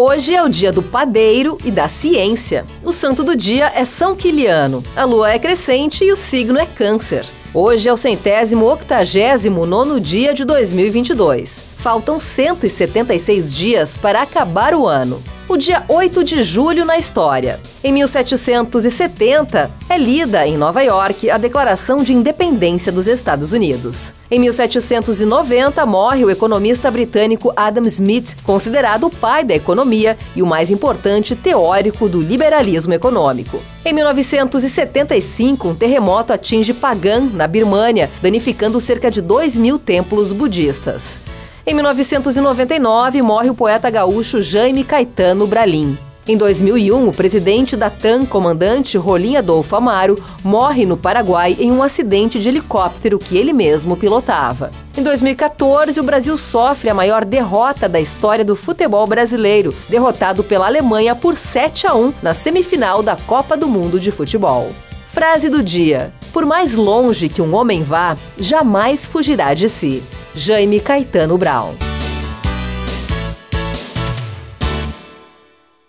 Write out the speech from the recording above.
Hoje é o dia do padeiro e da ciência. O santo do dia é São Quiliano. A lua é crescente e o signo é Câncer. Hoje é o centésimo octagésimo nono dia de 2022. Faltam 176 dias para acabar o ano dia 8 de julho na história. Em 1770, é lida em Nova York a Declaração de Independência dos Estados Unidos. Em 1790, morre o economista britânico Adam Smith, considerado o pai da economia e o mais importante teórico do liberalismo econômico. Em 1975, um terremoto atinge Pagan, na Birmânia, danificando cerca de 2 mil templos budistas. Em 1999, morre o poeta gaúcho Jaime Caetano Bralim. Em 2001, o presidente da TAM, comandante Rolim Adolfo Amaro, morre no Paraguai em um acidente de helicóptero que ele mesmo pilotava. Em 2014, o Brasil sofre a maior derrota da história do futebol brasileiro, derrotado pela Alemanha por 7 a 1 na semifinal da Copa do Mundo de Futebol. Frase do dia: Por mais longe que um homem vá, jamais fugirá de si. Jaime Caetano Brown.